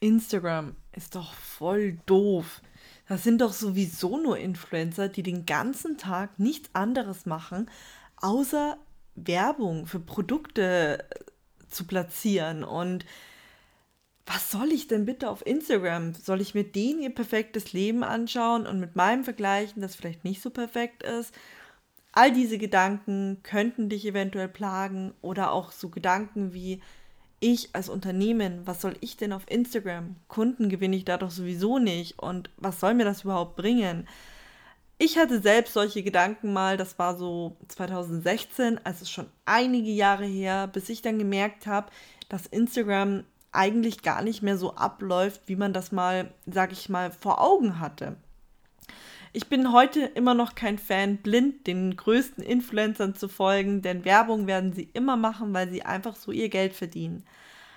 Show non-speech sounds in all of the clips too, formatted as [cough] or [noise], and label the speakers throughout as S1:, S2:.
S1: Instagram ist doch voll doof. Das sind doch sowieso nur Influencer, die den ganzen Tag nichts anderes machen, außer Werbung für Produkte äh, zu platzieren. Und was soll ich denn bitte auf Instagram? Soll ich mir denen ihr perfektes Leben anschauen und mit meinem vergleichen, das vielleicht nicht so perfekt ist? All diese Gedanken könnten dich eventuell plagen oder auch so Gedanken wie, ich als Unternehmen, was soll ich denn auf Instagram? Kunden gewinne ich da doch sowieso nicht und was soll mir das überhaupt bringen? Ich hatte selbst solche Gedanken mal, das war so 2016, also schon einige Jahre her, bis ich dann gemerkt habe, dass Instagram eigentlich gar nicht mehr so abläuft, wie man das mal, sag ich mal, vor Augen hatte. Ich bin heute immer noch kein Fan, blind den größten Influencern zu folgen, denn Werbung werden sie immer machen, weil sie einfach so ihr Geld verdienen.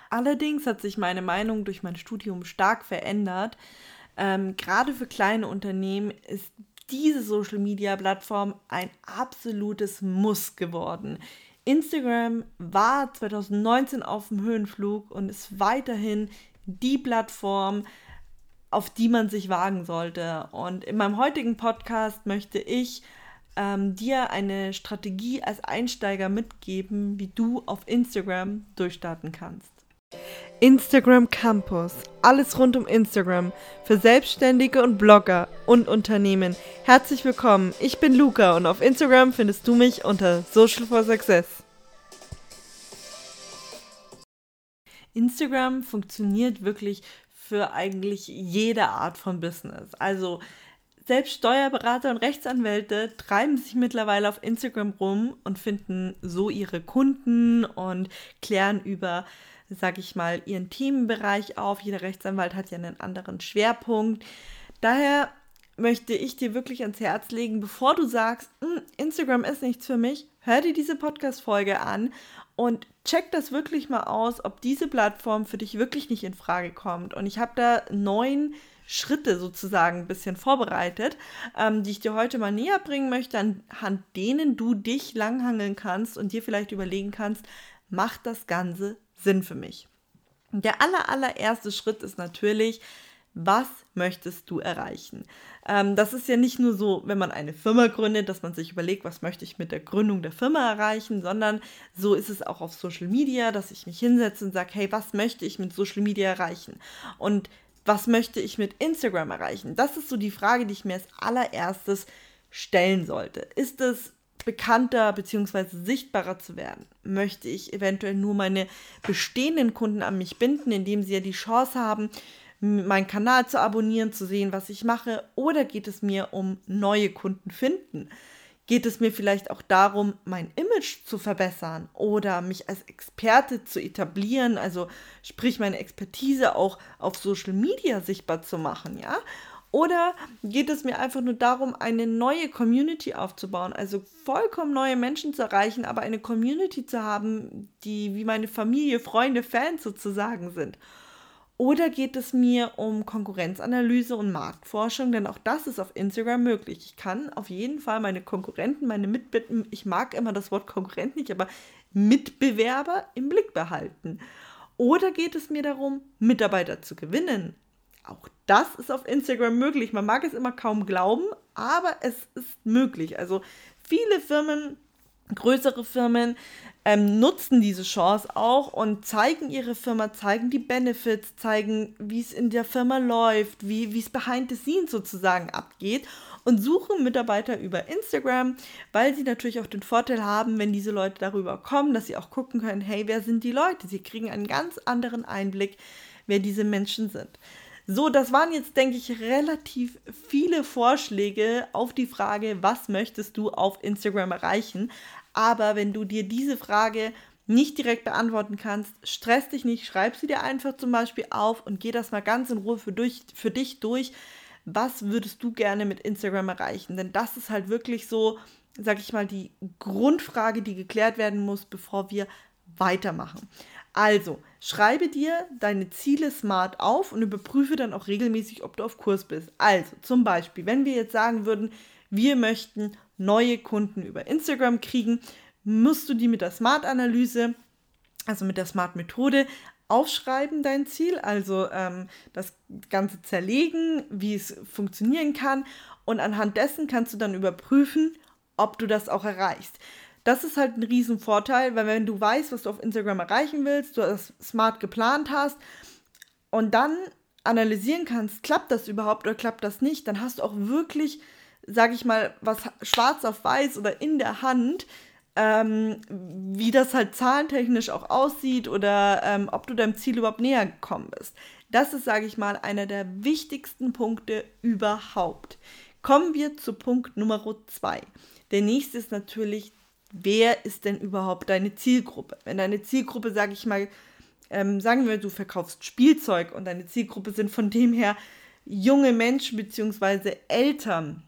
S1: Allerdings hat sich meine Meinung durch mein Studium stark verändert. Ähm, gerade für kleine Unternehmen ist diese Social-Media-Plattform ein absolutes Muss geworden. Instagram war 2019 auf dem Höhenflug und ist weiterhin die Plattform, auf die man sich wagen sollte. Und in meinem heutigen Podcast möchte ich ähm, dir eine Strategie als Einsteiger mitgeben, wie du auf Instagram durchstarten kannst. Instagram Campus. Alles rund um Instagram. Für Selbstständige und Blogger und Unternehmen. Herzlich willkommen. Ich bin Luca und auf Instagram findest du mich unter Social for Success. Instagram funktioniert wirklich für eigentlich jede Art von Business. Also selbst Steuerberater und Rechtsanwälte treiben sich mittlerweile auf Instagram rum und finden so ihre Kunden und klären über, sag ich mal, ihren Themenbereich auf. Jeder Rechtsanwalt hat ja einen anderen Schwerpunkt. Daher möchte ich dir wirklich ans Herz legen, bevor du sagst, hm, Instagram ist nichts für mich, hör dir diese Podcast-Folge an und check das wirklich mal aus, ob diese Plattform für dich wirklich nicht in Frage kommt. Und ich habe da neun Schritte sozusagen ein bisschen vorbereitet, ähm, die ich dir heute mal näher bringen möchte, anhand denen du dich langhangeln kannst und dir vielleicht überlegen kannst, macht das Ganze Sinn für mich? Der aller, allererste Schritt ist natürlich, was möchtest du erreichen? Ähm, das ist ja nicht nur so, wenn man eine Firma gründet, dass man sich überlegt, was möchte ich mit der Gründung der Firma erreichen, sondern so ist es auch auf Social Media, dass ich mich hinsetze und sage, hey, was möchte ich mit Social Media erreichen? Und was möchte ich mit Instagram erreichen? Das ist so die Frage, die ich mir als allererstes stellen sollte. Ist es bekannter bzw. sichtbarer zu werden? Möchte ich eventuell nur meine bestehenden Kunden an mich binden, indem sie ja die Chance haben, meinen Kanal zu abonnieren, zu sehen, was ich mache? Oder geht es mir um neue Kunden finden? Geht es mir vielleicht auch darum, mein Image zu verbessern oder mich als Experte zu etablieren, also sprich meine Expertise auch auf Social Media sichtbar zu machen, ja? Oder geht es mir einfach nur darum, eine neue Community aufzubauen, also vollkommen neue Menschen zu erreichen, aber eine Community zu haben, die wie meine Familie, Freunde, Fans sozusagen sind? Oder geht es mir um Konkurrenzanalyse und Marktforschung? Denn auch das ist auf Instagram möglich. Ich kann auf jeden Fall meine Konkurrenten, meine Mitbitten, ich mag immer das Wort Konkurrent nicht, aber Mitbewerber im Blick behalten. Oder geht es mir darum, Mitarbeiter zu gewinnen? Auch das ist auf Instagram möglich. Man mag es immer kaum glauben, aber es ist möglich. Also viele Firmen größere Firmen ähm, nutzen diese Chance auch und zeigen ihre Firma, zeigen die Benefits, zeigen, wie es in der Firma läuft, wie es behind the scenes sozusagen abgeht und suchen Mitarbeiter über Instagram, weil sie natürlich auch den Vorteil haben, wenn diese Leute darüber kommen, dass sie auch gucken können, hey, wer sind die Leute? Sie kriegen einen ganz anderen Einblick, wer diese Menschen sind. So, das waren jetzt, denke ich, relativ viele Vorschläge auf die Frage, was möchtest du auf Instagram erreichen. Aber wenn du dir diese Frage nicht direkt beantworten kannst, stress dich nicht, schreib sie dir einfach zum Beispiel auf und geh das mal ganz in Ruhe für, durch, für dich durch. Was würdest du gerne mit Instagram erreichen? Denn das ist halt wirklich so, sag ich mal, die Grundfrage, die geklärt werden muss, bevor wir weitermachen. Also, schreibe dir deine Ziele smart auf und überprüfe dann auch regelmäßig, ob du auf Kurs bist. Also, zum Beispiel, wenn wir jetzt sagen würden, wir möchten neue Kunden über Instagram kriegen, musst du die mit der Smart-Analyse, also mit der Smart-Methode, aufschreiben, dein Ziel, also ähm, das Ganze zerlegen, wie es funktionieren kann. Und anhand dessen kannst du dann überprüfen, ob du das auch erreichst. Das ist halt ein Riesenvorteil, weil wenn du weißt, was du auf Instagram erreichen willst, du das smart geplant hast und dann analysieren kannst, klappt das überhaupt oder klappt das nicht, dann hast du auch wirklich, sag ich mal, was schwarz auf weiß oder in der Hand, ähm, wie das halt zahlentechnisch auch aussieht oder ähm, ob du deinem Ziel überhaupt näher gekommen bist. Das ist, sage ich mal, einer der wichtigsten Punkte überhaupt. Kommen wir zu Punkt Nummer zwei. Der nächste ist natürlich, wer ist denn überhaupt deine Zielgruppe? Wenn deine Zielgruppe, sage ich mal, ähm, sagen wir, du verkaufst Spielzeug und deine Zielgruppe sind von dem her junge Menschen bzw. Eltern,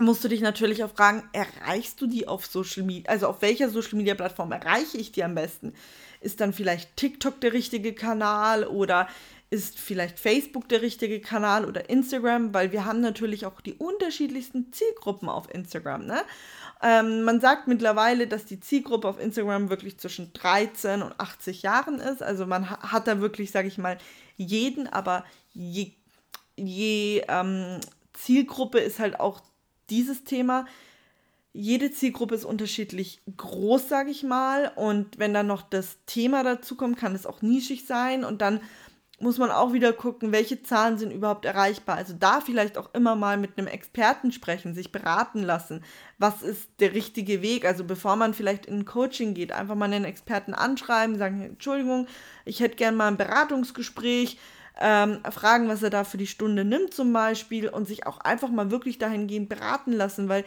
S1: musst du dich natürlich auch fragen, erreichst du die auf Social Media, also auf welcher Social Media Plattform erreiche ich die am besten? Ist dann vielleicht TikTok der richtige Kanal oder ist vielleicht Facebook der richtige Kanal oder Instagram, weil wir haben natürlich auch die unterschiedlichsten Zielgruppen auf Instagram. Ne? Ähm, man sagt mittlerweile, dass die Zielgruppe auf Instagram wirklich zwischen 13 und 80 Jahren ist. Also man hat da wirklich, sage ich mal, jeden, aber je, je ähm, Zielgruppe ist halt auch dieses Thema. Jede Zielgruppe ist unterschiedlich groß, sage ich mal. Und wenn dann noch das Thema dazu kommt, kann es auch nischig sein. Und dann muss man auch wieder gucken, welche Zahlen sind überhaupt erreichbar. Also da vielleicht auch immer mal mit einem Experten sprechen, sich beraten lassen. Was ist der richtige Weg? Also bevor man vielleicht in ein Coaching geht, einfach mal einen Experten anschreiben, sagen, Entschuldigung, ich hätte gerne mal ein Beratungsgespräch, ähm, fragen, was er da für die Stunde nimmt zum Beispiel und sich auch einfach mal wirklich dahingehend beraten lassen, weil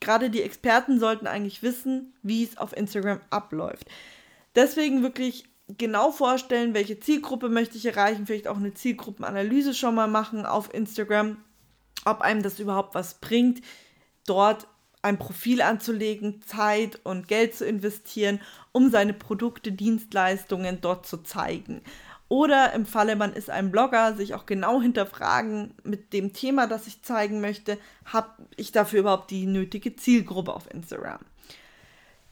S1: gerade die Experten sollten eigentlich wissen, wie es auf Instagram abläuft. Deswegen wirklich genau vorstellen, welche Zielgruppe möchte ich erreichen, vielleicht auch eine Zielgruppenanalyse schon mal machen auf Instagram, ob einem das überhaupt was bringt, dort ein Profil anzulegen, Zeit und Geld zu investieren, um seine Produkte, Dienstleistungen dort zu zeigen. Oder im Falle, man ist ein Blogger, sich auch genau hinterfragen mit dem Thema, das ich zeigen möchte, habe ich dafür überhaupt die nötige Zielgruppe auf Instagram.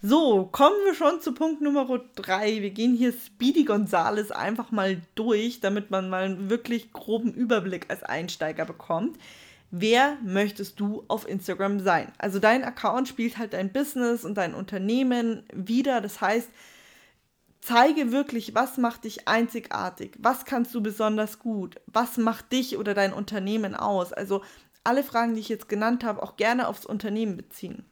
S1: So, kommen wir schon zu Punkt Nummer 3. Wir gehen hier Speedy Gonzales einfach mal durch, damit man mal einen wirklich groben Überblick als Einsteiger bekommt. Wer möchtest du auf Instagram sein? Also dein Account spielt halt dein Business und dein Unternehmen wieder. Das heißt, zeige wirklich, was macht dich einzigartig, was kannst du besonders gut, was macht dich oder dein Unternehmen aus. Also alle Fragen, die ich jetzt genannt habe, auch gerne aufs Unternehmen beziehen.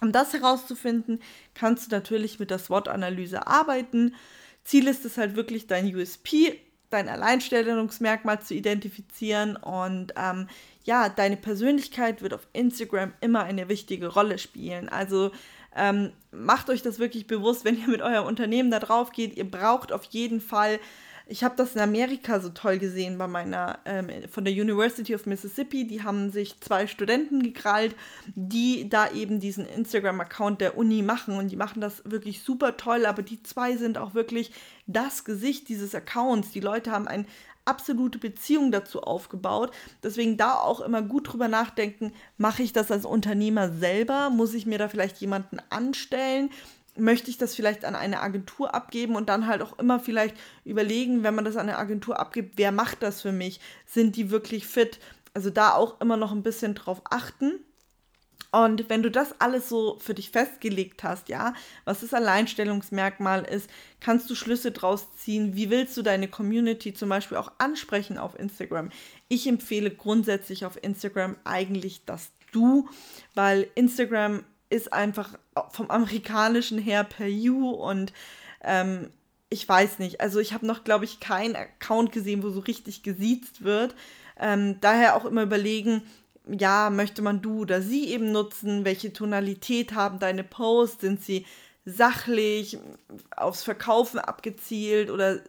S1: Um das herauszufinden, kannst du natürlich mit der SWOT-Analyse arbeiten. Ziel ist es halt wirklich, dein USP, dein Alleinstellungsmerkmal zu identifizieren und ähm, ja, deine Persönlichkeit wird auf Instagram immer eine wichtige Rolle spielen. Also ähm, macht euch das wirklich bewusst, wenn ihr mit eurem Unternehmen da drauf geht. Ihr braucht auf jeden Fall ich habe das in Amerika so toll gesehen bei meiner, ähm, von der University of Mississippi. Die haben sich zwei Studenten gekrallt, die da eben diesen Instagram-Account der Uni machen. Und die machen das wirklich super toll. Aber die zwei sind auch wirklich das Gesicht dieses Accounts. Die Leute haben eine absolute Beziehung dazu aufgebaut. Deswegen da auch immer gut drüber nachdenken, mache ich das als Unternehmer selber? Muss ich mir da vielleicht jemanden anstellen? möchte ich das vielleicht an eine Agentur abgeben und dann halt auch immer vielleicht überlegen, wenn man das an eine Agentur abgibt, wer macht das für mich? Sind die wirklich fit? Also da auch immer noch ein bisschen drauf achten. Und wenn du das alles so für dich festgelegt hast, ja, was das Alleinstellungsmerkmal ist, kannst du Schlüsse draus ziehen. Wie willst du deine Community zum Beispiel auch ansprechen auf Instagram? Ich empfehle grundsätzlich auf Instagram eigentlich das Du, weil Instagram ist einfach vom amerikanischen her per You und ähm, ich weiß nicht. Also ich habe noch, glaube ich, keinen Account gesehen, wo so richtig gesiezt wird. Ähm, daher auch immer überlegen, ja, möchte man du oder sie eben nutzen? Welche Tonalität haben deine Posts? Sind sie sachlich, aufs Verkaufen abgezielt oder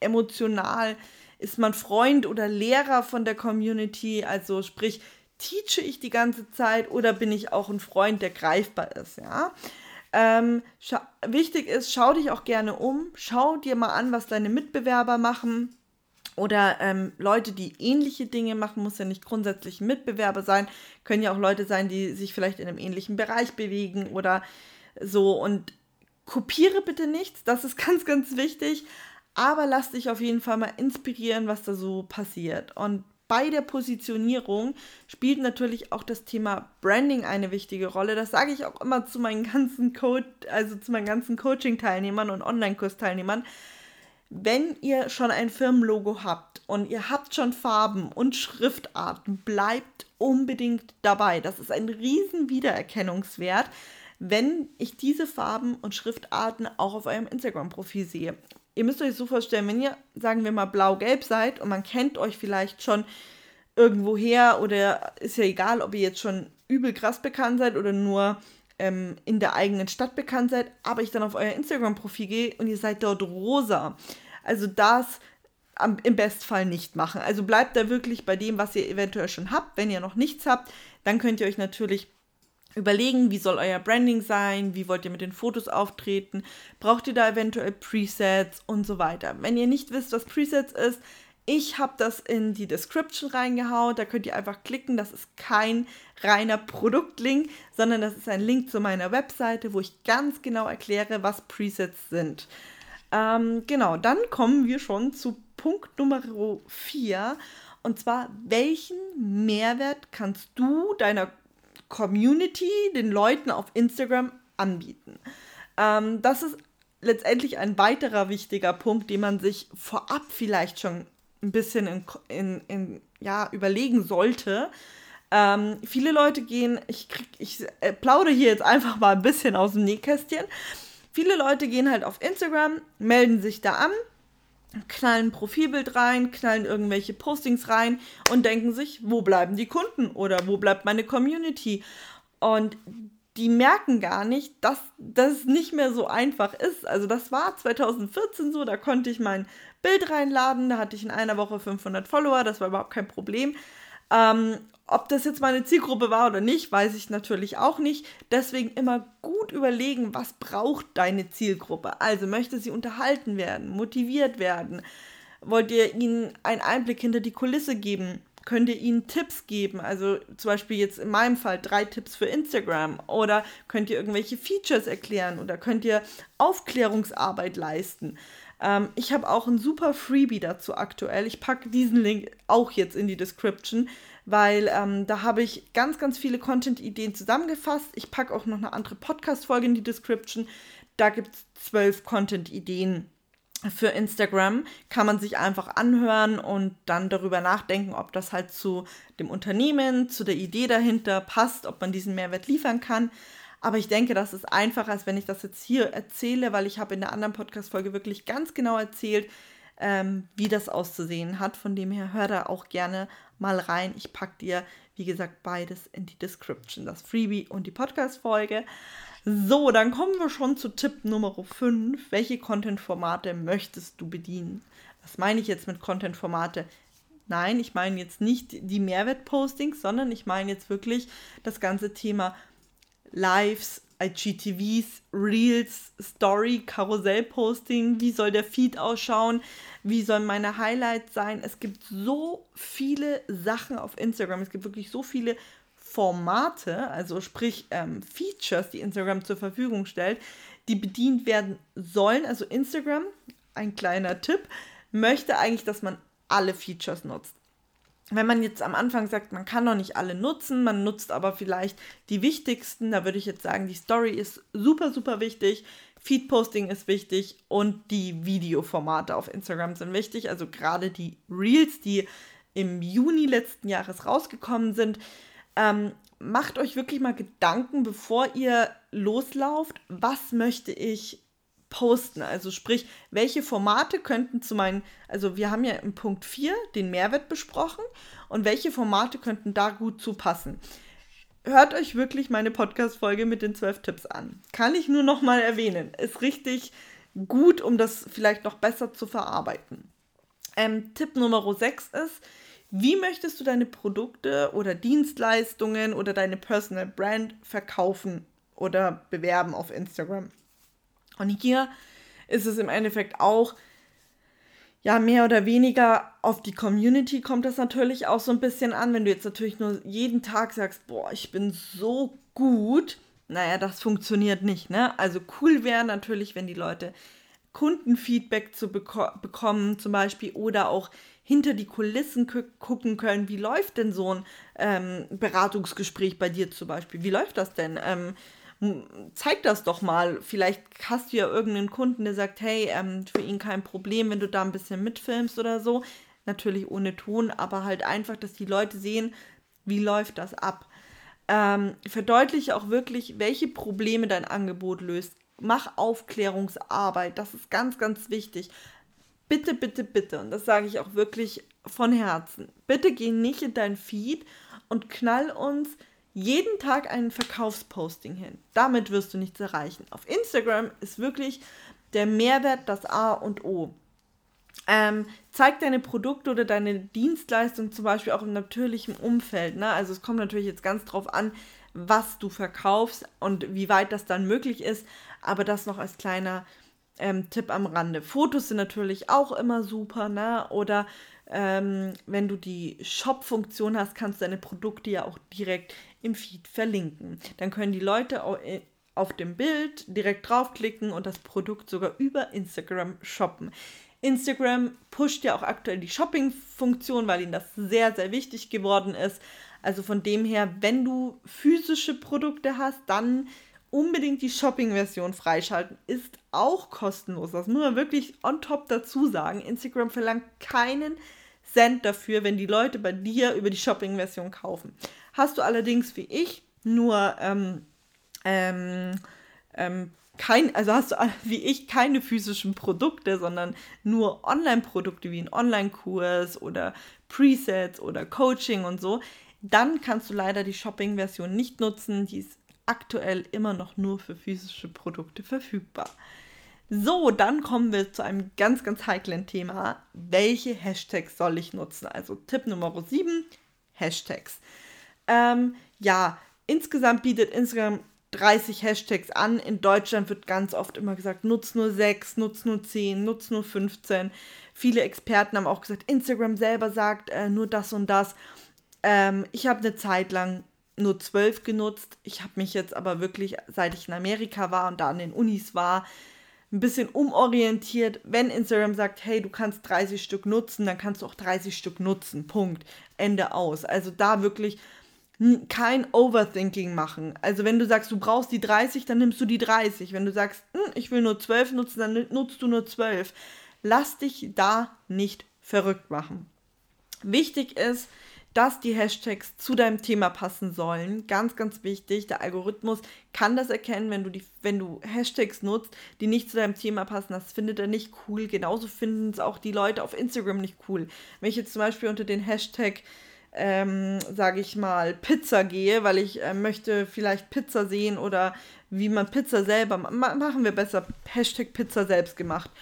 S1: emotional? Ist man Freund oder Lehrer von der Community? Also sprich, teache ich die ganze Zeit oder bin ich auch ein Freund, der greifbar ist, ja. Ähm, wichtig ist, schau dich auch gerne um, schau dir mal an, was deine Mitbewerber machen oder ähm, Leute, die ähnliche Dinge machen, muss ja nicht grundsätzlich ein Mitbewerber sein, können ja auch Leute sein, die sich vielleicht in einem ähnlichen Bereich bewegen oder so und kopiere bitte nichts, das ist [laughs] ganz, ganz wichtig, Aber lass dich auf jeden Fall mal inspirieren, was da so passiert. Und bei der Positionierung spielt natürlich auch das Thema Branding eine wichtige Rolle. Das sage ich auch immer zu meinen ganzen Code, also zu meinen ganzen Coaching-Teilnehmern und Online-Kurs-Teilnehmern. Wenn ihr schon ein Firmenlogo habt und ihr habt schon Farben und Schriftarten, bleibt unbedingt dabei. Das ist ein riesen Wiedererkennungswert, wenn ich diese Farben und Schriftarten auch auf eurem Instagram-Profil sehe ihr müsst euch so vorstellen, wenn ihr, sagen wir mal, blau-gelb seid und man kennt euch vielleicht schon irgendwoher oder ist ja egal, ob ihr jetzt schon übel krass bekannt seid oder nur ähm, in der eigenen Stadt bekannt seid, aber ich dann auf euer Instagram-Profil gehe und ihr seid dort rosa. Also das am, im Bestfall nicht machen. Also bleibt da wirklich bei dem, was ihr eventuell schon habt. Wenn ihr noch nichts habt, dann könnt ihr euch natürlich überlegen, wie soll euer Branding sein, wie wollt ihr mit den Fotos auftreten, braucht ihr da eventuell Presets und so weiter. Wenn ihr nicht wisst, was Presets ist, ich habe das in die Description reingehauen, da könnt ihr einfach klicken, das ist kein reiner Produktlink, sondern das ist ein Link zu meiner Webseite, wo ich ganz genau erkläre, was Presets sind. Ähm, genau, dann kommen wir schon zu Punkt Nummer 4. Und zwar, welchen Mehrwert kannst du deiner Community, den Leuten auf Instagram anbieten. Ähm, das ist letztendlich ein weiterer wichtiger Punkt, den man sich vorab vielleicht schon ein bisschen in, in, in ja, überlegen sollte. Ähm, viele Leute gehen, ich, krieg, ich äh, plaudere hier jetzt einfach mal ein bisschen aus dem Nähkästchen. Viele Leute gehen halt auf Instagram, melden sich da an, knallen ein Profilbild rein, knallen irgendwelche Postings rein und denken sich, wo bleiben die Kunden oder wo bleibt meine Community? Und die merken gar nicht, dass das nicht mehr so einfach ist. Also das war 2014 so, da konnte ich mein Bild reinladen, da hatte ich in einer Woche 500 Follower, das war überhaupt kein Problem. Ähm, ob das jetzt meine Zielgruppe war oder nicht, weiß ich natürlich auch nicht. Deswegen immer gut überlegen, was braucht deine Zielgruppe. Also möchte sie unterhalten werden, motiviert werden? Wollt ihr ihnen einen Einblick hinter die Kulisse geben? Könnt ihr ihnen Tipps geben? Also zum Beispiel jetzt in meinem Fall drei Tipps für Instagram. Oder könnt ihr irgendwelche Features erklären? Oder könnt ihr Aufklärungsarbeit leisten? Ähm, ich habe auch ein super Freebie dazu aktuell. Ich packe diesen Link auch jetzt in die Description weil ähm, da habe ich ganz, ganz viele Content-Ideen zusammengefasst. Ich packe auch noch eine andere Podcast-Folge in die Description. Da gibt es zwölf Content-Ideen für Instagram. Kann man sich einfach anhören und dann darüber nachdenken, ob das halt zu dem Unternehmen, zu der Idee dahinter passt, ob man diesen Mehrwert liefern kann. Aber ich denke, das ist einfacher, als wenn ich das jetzt hier erzähle, weil ich habe in der anderen Podcast-Folge wirklich ganz genau erzählt, ähm, wie das auszusehen hat. Von dem her hör da auch gerne mal rein. Ich packe dir, wie gesagt, beides in die Description, das Freebie und die Podcast-Folge. So, dann kommen wir schon zu Tipp Nummer 5. Welche Content-Formate möchtest du bedienen? Was meine ich jetzt mit Content-Formate? Nein, ich meine jetzt nicht die Mehrwert-Postings, sondern ich meine jetzt wirklich das ganze Thema Lives, IGTVs, Reels, Story, Karussell-Posting, wie soll der Feed ausschauen, wie sollen meine Highlights sein. Es gibt so viele Sachen auf Instagram, es gibt wirklich so viele Formate, also sprich ähm, Features, die Instagram zur Verfügung stellt, die bedient werden sollen. Also Instagram, ein kleiner Tipp, möchte eigentlich, dass man alle Features nutzt wenn man jetzt am Anfang sagt, man kann noch nicht alle nutzen, man nutzt aber vielleicht die wichtigsten, da würde ich jetzt sagen, die Story ist super, super wichtig, Feedposting ist wichtig und die Videoformate auf Instagram sind wichtig, also gerade die Reels, die im Juni letzten Jahres rausgekommen sind. Ähm, macht euch wirklich mal Gedanken, bevor ihr loslauft, was möchte ich posten. Also sprich, welche Formate könnten zu meinen, also wir haben ja im Punkt 4 den Mehrwert besprochen und welche Formate könnten da gut zu passen. Hört euch wirklich meine Podcast-Folge mit den 12 Tipps an. Kann ich nur noch mal erwähnen. Ist richtig gut, um das vielleicht noch besser zu verarbeiten. Ähm, Tipp Nummer 6 ist, wie möchtest du deine Produkte oder Dienstleistungen oder deine Personal Brand verkaufen oder bewerben auf Instagram? Und hier ist es im Endeffekt auch, ja, mehr oder weniger auf die Community kommt das natürlich auch so ein bisschen an. Wenn du jetzt natürlich nur jeden Tag sagst, boah, ich bin so gut, naja, das funktioniert nicht, ne? Also cool wäre natürlich, wenn die Leute Kundenfeedback zu beko bekommen, zum Beispiel, oder auch hinter die Kulissen gucken können, wie läuft denn so ein ähm, Beratungsgespräch bei dir zum Beispiel? Wie läuft das denn? Ähm, zeig das doch mal. Vielleicht hast du ja irgendeinen Kunden, der sagt, hey, ähm, für ihn kein Problem, wenn du da ein bisschen mitfilmst oder so. Natürlich ohne Ton, aber halt einfach, dass die Leute sehen, wie läuft das ab. Ähm, verdeutliche auch wirklich, welche Probleme dein Angebot löst. Mach Aufklärungsarbeit, das ist ganz, ganz wichtig bitte, bitte, bitte, und das sage ich auch wirklich von Herzen, bitte geh nicht in dein Feed und knall uns jeden Tag ein Verkaufsposting hin. Damit wirst du nichts erreichen. Auf Instagram ist wirklich der Mehrwert das A und O. Ähm, zeig deine Produkte oder deine Dienstleistung zum Beispiel auch im natürlichen Umfeld. Ne? Also es kommt natürlich jetzt ganz drauf an, was du verkaufst und wie weit das dann möglich ist. Aber das noch als kleiner ähm, Tipp am Rande. Fotos sind natürlich auch immer super, ne? Oder ähm, wenn du die Shop-Funktion hast, kannst du deine Produkte ja auch direkt im Feed verlinken. Dann können die Leute äh, auf dem Bild direkt draufklicken und das Produkt sogar über Instagram shoppen. Instagram pusht ja auch aktuell die Shopping-Funktion, weil ihnen das sehr, sehr wichtig geworden ist. Also von dem her, wenn du physische Produkte hast, dann unbedingt die Shopping-Version freischalten. Ist auch kostenlos. Das muss man wirklich on top dazu sagen. Instagram verlangt keinen Cent dafür, wenn die Leute bei dir über die Shopping-Version kaufen. Hast du allerdings wie ich nur ähm, ähm, ähm, kein, also hast du [laughs] wie ich keine physischen Produkte, sondern nur Online-Produkte wie ein Online-Kurs oder Presets oder Coaching und so, dann kannst du leider die Shopping-Version nicht nutzen. Die ist aktuell immer noch nur für physische Produkte verfügbar. So, dann kommen wir zu einem ganz, ganz heiklen Thema. Welche Hashtags soll ich nutzen? Also Tipp Nummer 7, Hashtags. Ähm, ja, insgesamt bietet Instagram 30 Hashtags an. In Deutschland wird ganz oft immer gesagt, nutz nur 6, nutz nur 10, nutz nur 15. Viele Experten haben auch gesagt, Instagram selber sagt äh, nur das und das. Ähm, ich habe eine Zeit lang nur zwölf genutzt. Ich habe mich jetzt aber wirklich, seit ich in Amerika war und da an den Unis war, ein bisschen umorientiert. Wenn Instagram sagt, hey, du kannst 30 Stück nutzen, dann kannst du auch 30 Stück nutzen. Punkt. Ende aus. Also da wirklich kein Overthinking machen. Also wenn du sagst, du brauchst die 30, dann nimmst du die 30. Wenn du sagst, hm, ich will nur 12 nutzen, dann nutzt du nur 12. Lass dich da nicht verrückt machen. Wichtig ist, dass die Hashtags zu deinem Thema passen sollen. Ganz, ganz wichtig. Der Algorithmus kann das erkennen, wenn du, die, wenn du Hashtags nutzt, die nicht zu deinem Thema passen. Das findet er nicht cool. Genauso finden es auch die Leute auf Instagram nicht cool. Wenn ich jetzt zum Beispiel unter den Hashtag ähm, sage ich mal, Pizza gehe, weil ich äh, möchte vielleicht Pizza sehen oder wie man Pizza selber ma machen wir besser Hashtag Pizza selbst gemacht.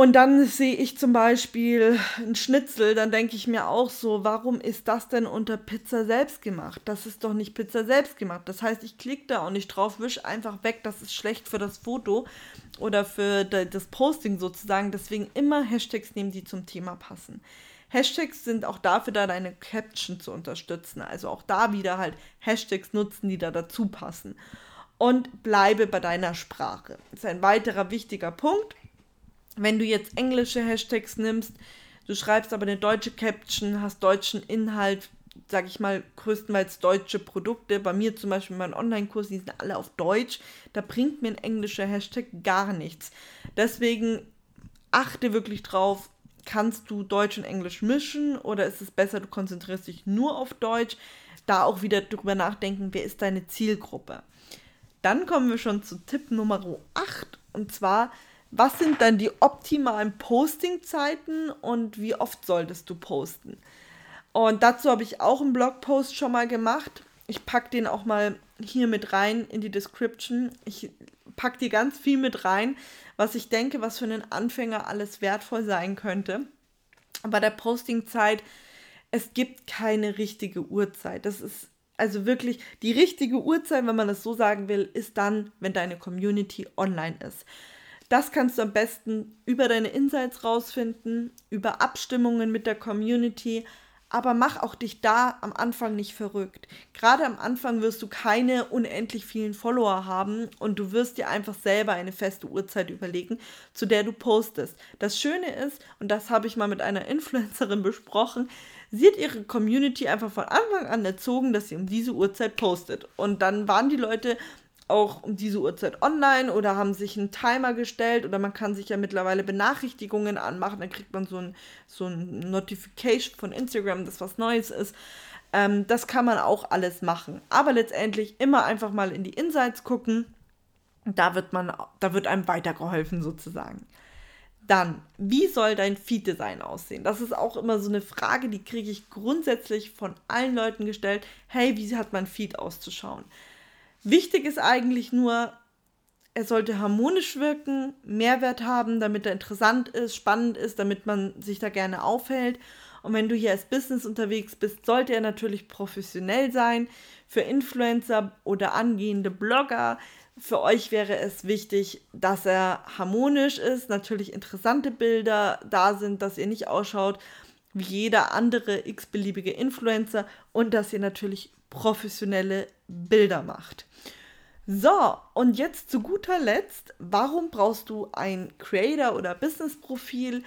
S1: Und dann sehe ich zum Beispiel ein Schnitzel, dann denke ich mir auch so, warum ist das denn unter Pizza selbst gemacht? Das ist doch nicht Pizza selbst gemacht. Das heißt, ich klicke da auch nicht drauf, wische einfach weg, das ist schlecht für das Foto oder für das Posting sozusagen. Deswegen immer Hashtags nehmen, die zum Thema passen. Hashtags sind auch dafür da, deine Caption zu unterstützen. Also auch da wieder halt Hashtags nutzen, die da dazu passen. Und bleibe bei deiner Sprache. Das ist ein weiterer wichtiger Punkt wenn du jetzt englische Hashtags nimmst, du schreibst aber eine deutsche Caption, hast deutschen Inhalt, sag ich mal, größtenteils deutsche Produkte. Bei mir zum Beispiel mein Online-Kurs, die sind alle auf Deutsch. Da bringt mir ein englischer Hashtag gar nichts. Deswegen achte wirklich drauf, kannst du Deutsch und Englisch mischen oder ist es besser, du konzentrierst dich nur auf Deutsch? Da auch wieder drüber nachdenken, wer ist deine Zielgruppe. Dann kommen wir schon zu Tipp Nummer 8 und zwar was sind dann die optimalen Postingzeiten und wie oft solltest du posten? Und dazu habe ich auch einen Blogpost schon mal gemacht. Ich packe den auch mal hier mit rein in die Description. Ich packe dir ganz viel mit rein, was ich denke, was für einen Anfänger alles wertvoll sein könnte. Bei der Postingzeit, es gibt keine richtige Uhrzeit. Das ist also wirklich die richtige Uhrzeit, wenn man das so sagen will, ist dann, wenn deine Community online ist. Das kannst du am besten über deine Insights rausfinden, über Abstimmungen mit der Community, aber mach auch dich da am Anfang nicht verrückt. Gerade am Anfang wirst du keine unendlich vielen Follower haben und du wirst dir einfach selber eine feste Uhrzeit überlegen, zu der du postest. Das Schöne ist, und das habe ich mal mit einer [laughs] Influencerin besprochen, sie hat ihre Community einfach von Anfang an erzogen, dass sie um diese Uhrzeit postet. Und dann waren die Leute auch um diese Uhrzeit online oder haben sich einen Timer gestellt oder man kann sich ja mittlerweile Benachrichtigungen anmachen, dann kriegt man so ein, so ein Notification von Instagram, dass was Neues ist. Ähm, das kann man auch alles machen. Aber letztendlich immer einfach mal in die Insights gucken. Da wird man, da wird einem weitergeholfen sozusagen. Dann, wie soll dein Feed-Design aussehen? Das ist auch immer so eine Frage, die kriege ich grundsätzlich von allen Leuten gestellt. Hey, wie hat mein Feed auszuschauen? Wichtig ist eigentlich nur, er sollte harmonisch wirken, Mehrwert haben, damit er interessant ist, spannend ist, damit man sich da gerne aufhält. Und wenn du hier als Business unterwegs bist, sollte er natürlich professionell sein. Für Influencer oder angehende Blogger, für euch wäre es wichtig, dass er harmonisch ist, natürlich interessante Bilder da sind, dass ihr nicht ausschaut wie jeder andere x-beliebige Influencer und dass ihr natürlich professionelle Bilder macht. So, und jetzt zu guter Letzt, warum brauchst du ein Creator- oder Business-Profil?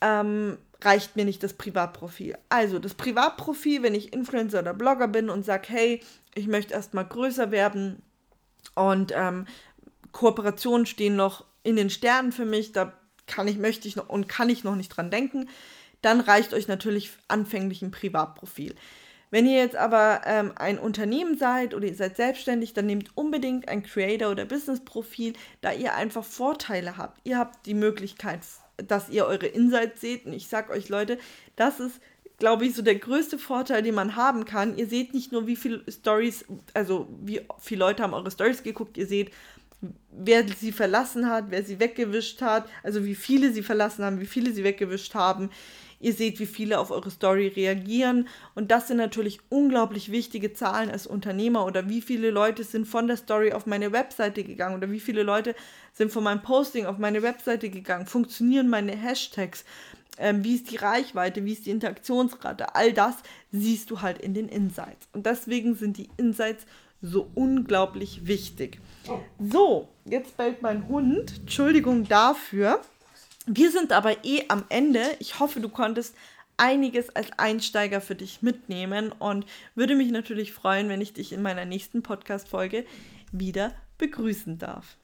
S1: Ähm, reicht mir nicht das Privatprofil. Also das Privatprofil, wenn ich Influencer oder Blogger bin und sage, hey, ich möchte erstmal größer werden und ähm, Kooperationen stehen noch in den Sternen für mich, da kann ich, möchte ich noch und kann ich noch nicht dran denken, dann reicht euch natürlich anfänglich ein Privatprofil. Wenn ihr jetzt aber ähm, ein Unternehmen seid oder ihr seid selbstständig, dann nehmt unbedingt ein Creator- oder Business-Profil, da ihr einfach Vorteile habt. Ihr habt die Möglichkeit, dass ihr eure Insights seht. Und ich sag euch, Leute, das ist, glaube ich, so der größte Vorteil, den man haben kann. Ihr seht nicht nur, wie viele Stories, also wie viele Leute haben eure Stories geguckt, ihr seht, wer sie verlassen hat, wer sie weggewischt hat, also wie viele sie verlassen haben, wie viele sie weggewischt haben. Ihr seht, wie viele auf eure Story reagieren. Und das sind natürlich unglaublich wichtige Zahlen als Unternehmer. Oder wie viele Leute sind von der Story auf meine Webseite gegangen? Oder wie viele Leute sind von meinem Posting auf meine Webseite gegangen? Funktionieren meine Hashtags? Ähm, wie ist die Reichweite? Wie ist die Interaktionsrate? All das siehst du halt in den Insights. Und deswegen sind die Insights so unglaublich wichtig. So, jetzt bellt mein Hund. Entschuldigung dafür. Wir sind aber eh am Ende. Ich hoffe, du konntest einiges als Einsteiger für dich mitnehmen und würde mich natürlich freuen, wenn ich dich in meiner nächsten Podcast-Folge wieder begrüßen darf.